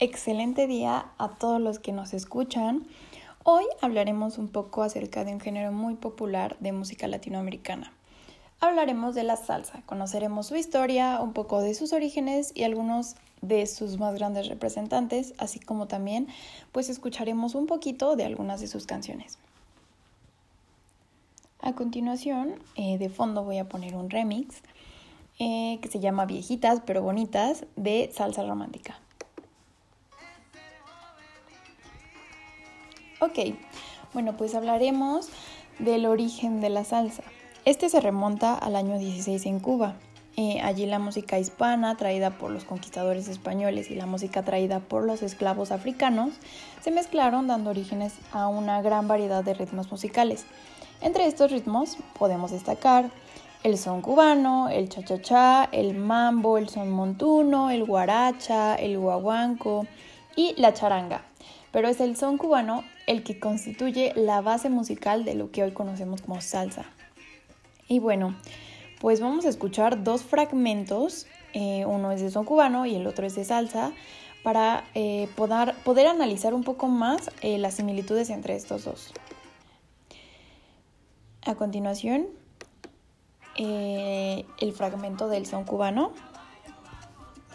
excelente día a todos los que nos escuchan. Hoy hablaremos un poco acerca de un género muy popular de música latinoamericana. Hablaremos de la salsa, conoceremos su historia, un poco de sus orígenes y algunos de sus más grandes representantes, así como también pues escucharemos un poquito de algunas de sus canciones. A continuación, eh, de fondo voy a poner un remix eh, que se llama Viejitas pero Bonitas de Salsa Romántica. Ok, bueno, pues hablaremos del origen de la salsa. Este se remonta al año 16 en Cuba. Eh, allí la música hispana traída por los conquistadores españoles y la música traída por los esclavos africanos se mezclaron dando orígenes a una gran variedad de ritmos musicales. Entre estos ritmos podemos destacar el son cubano, el cha-cha-cha, el mambo, el son montuno, el guaracha, el guaguanco y la charanga. Pero es el son cubano el que constituye la base musical de lo que hoy conocemos como salsa. Y bueno, pues vamos a escuchar dos fragmentos, eh, uno es de son cubano y el otro es de salsa, para eh, poder, analizar un poco más eh, las similitudes entre estos dos. A continuación el fragmento del son cubano.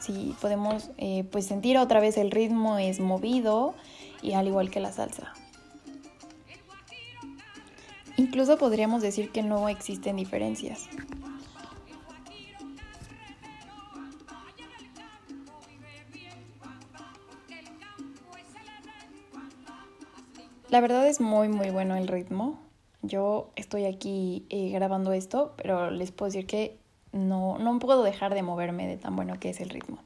Si podemos pues sentir otra vez el ritmo es movido y al igual que la salsa. Incluso podríamos decir que no existen diferencias. La verdad es muy muy bueno el ritmo. Yo estoy aquí eh, grabando esto, pero les puedo decir que no, no puedo dejar de moverme de tan bueno que es el ritmo.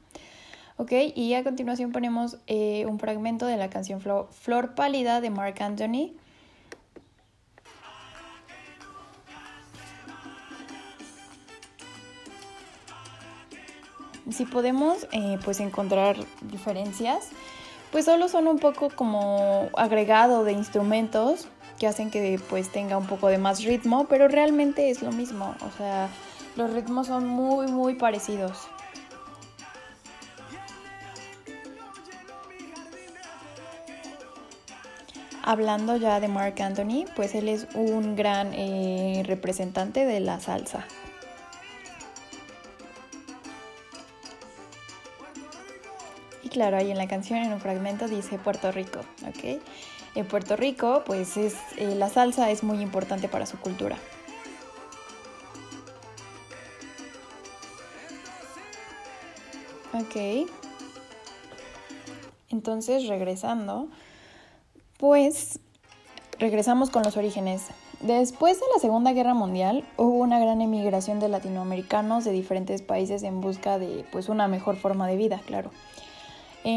Ok, y a continuación ponemos eh, un fragmento de la canción Flor, Flor Pálida de Mark Anthony. Si podemos eh, pues encontrar diferencias, pues solo son un poco como agregado de instrumentos que hacen que pues tenga un poco de más ritmo, pero realmente es lo mismo, o sea, los ritmos son muy muy parecidos. Hablando ya de Mark Anthony, pues él es un gran eh, representante de la salsa. Claro, ahí en la canción, en un fragmento, dice Puerto Rico, ¿ok? En Puerto Rico, pues es, eh, la salsa es muy importante para su cultura. Ok. Entonces, regresando, pues regresamos con los orígenes. Después de la Segunda Guerra Mundial hubo una gran emigración de latinoamericanos de diferentes países en busca de pues una mejor forma de vida, claro.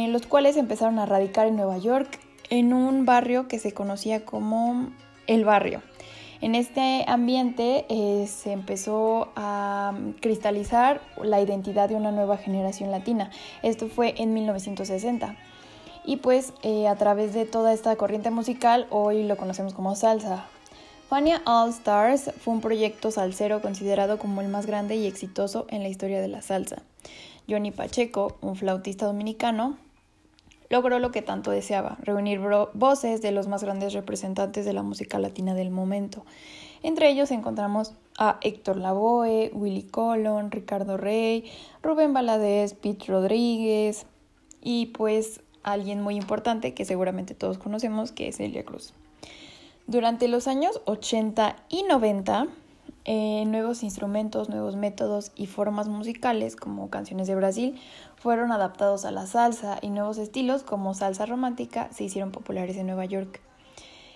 Los cuales empezaron a radicar en Nueva York, en un barrio que se conocía como el barrio. En este ambiente eh, se empezó a cristalizar la identidad de una nueva generación latina. Esto fue en 1960. Y pues eh, a través de toda esta corriente musical hoy lo conocemos como salsa. Fania All Stars fue un proyecto salsero considerado como el más grande y exitoso en la historia de la salsa. Johnny Pacheco, un flautista dominicano, logró lo que tanto deseaba, reunir voces de los más grandes representantes de la música latina del momento. Entre ellos encontramos a Héctor Lavoe, Willy Colon, Ricardo Rey, Rubén Valadez, Pete Rodríguez y pues alguien muy importante que seguramente todos conocemos que es Elia Cruz. Durante los años 80 y 90 eh, nuevos instrumentos, nuevos métodos y formas musicales como canciones de Brasil fueron adaptados a la salsa y nuevos estilos como salsa romántica se hicieron populares en Nueva York.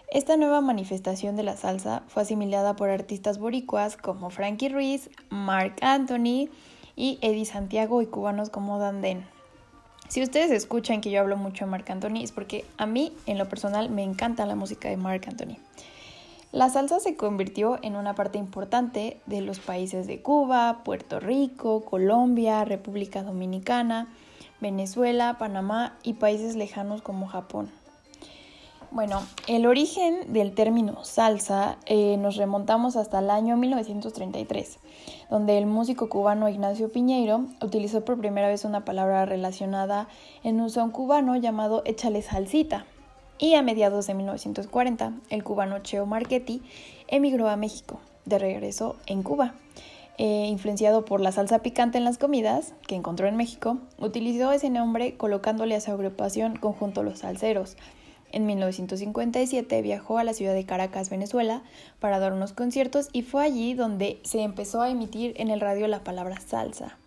Esta nueva manifestación de la salsa fue asimilada por artistas boricuas como Frankie Ruiz, Mark Anthony y Eddie Santiago y cubanos como Dan Den. Si ustedes escuchan que yo hablo mucho de Mark Anthony es porque a mí en lo personal me encanta la música de Mark Anthony. La salsa se convirtió en una parte importante de los países de Cuba, Puerto Rico, Colombia, República Dominicana, Venezuela, Panamá y países lejanos como Japón. Bueno, el origen del término salsa eh, nos remontamos hasta el año 1933, donde el músico cubano Ignacio Piñeiro utilizó por primera vez una palabra relacionada en un son cubano llamado échale salsita. Y a mediados de 1940, el cubano Cheo Marchetti emigró a México, de regreso en Cuba. Eh, influenciado por la salsa picante en las comidas que encontró en México, utilizó ese nombre colocándole a su agrupación Conjunto Los Salseros, en 1957 viajó a la ciudad de Caracas, Venezuela, para dar unos conciertos y fue allí donde se empezó a emitir en el radio la palabra salsa.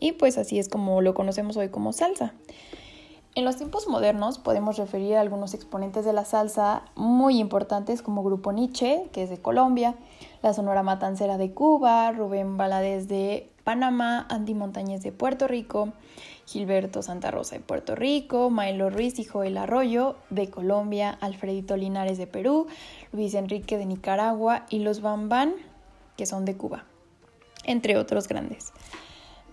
Y pues así es como lo conocemos hoy como salsa. En los tiempos modernos podemos referir a algunos exponentes de la salsa muy importantes como Grupo Nietzsche, que es de Colombia, la Sonora Matancera de Cuba, Rubén Valadez de Panamá, Andy Montañez de Puerto Rico, Gilberto Santa Rosa de Puerto Rico, Milo Ruiz y Joel Arroyo de Colombia, Alfredito Linares de Perú, Luis Enrique de Nicaragua y los Bambán, que son de Cuba, entre otros grandes.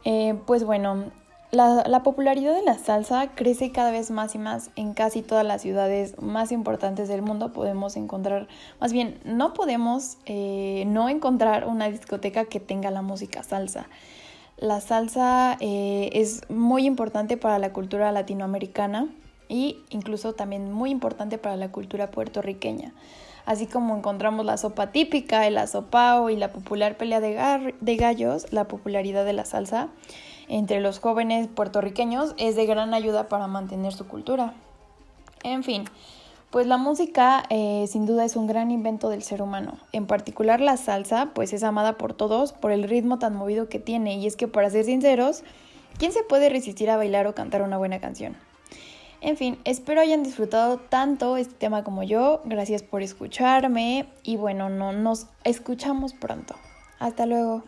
Eh, pues bueno, la, la, popularidad de la salsa crece cada vez más y más en casi todas las ciudades más importantes del mundo. Podemos encontrar, más bien, no podemos eh, no encontrar una discoteca que tenga la música salsa. La salsa eh, es muy importante para la cultura latinoamericana y incluso también muy importante para la cultura puertorriqueña. Así como encontramos la sopa típica, el asopao y la popular pelea de, de gallos, la popularidad de la salsa entre los jóvenes puertorriqueños es de gran ayuda para mantener su cultura. En fin, pues la música eh, sin duda es un gran invento del ser humano. En particular la salsa, pues es amada por todos por el ritmo tan movido que tiene. Y es que para ser sinceros, ¿quién se puede resistir a bailar o cantar una buena canción? En fin, espero hayan disfrutado tanto este tema como yo. Gracias por escucharme y bueno, no, nos escuchamos pronto. Hasta luego.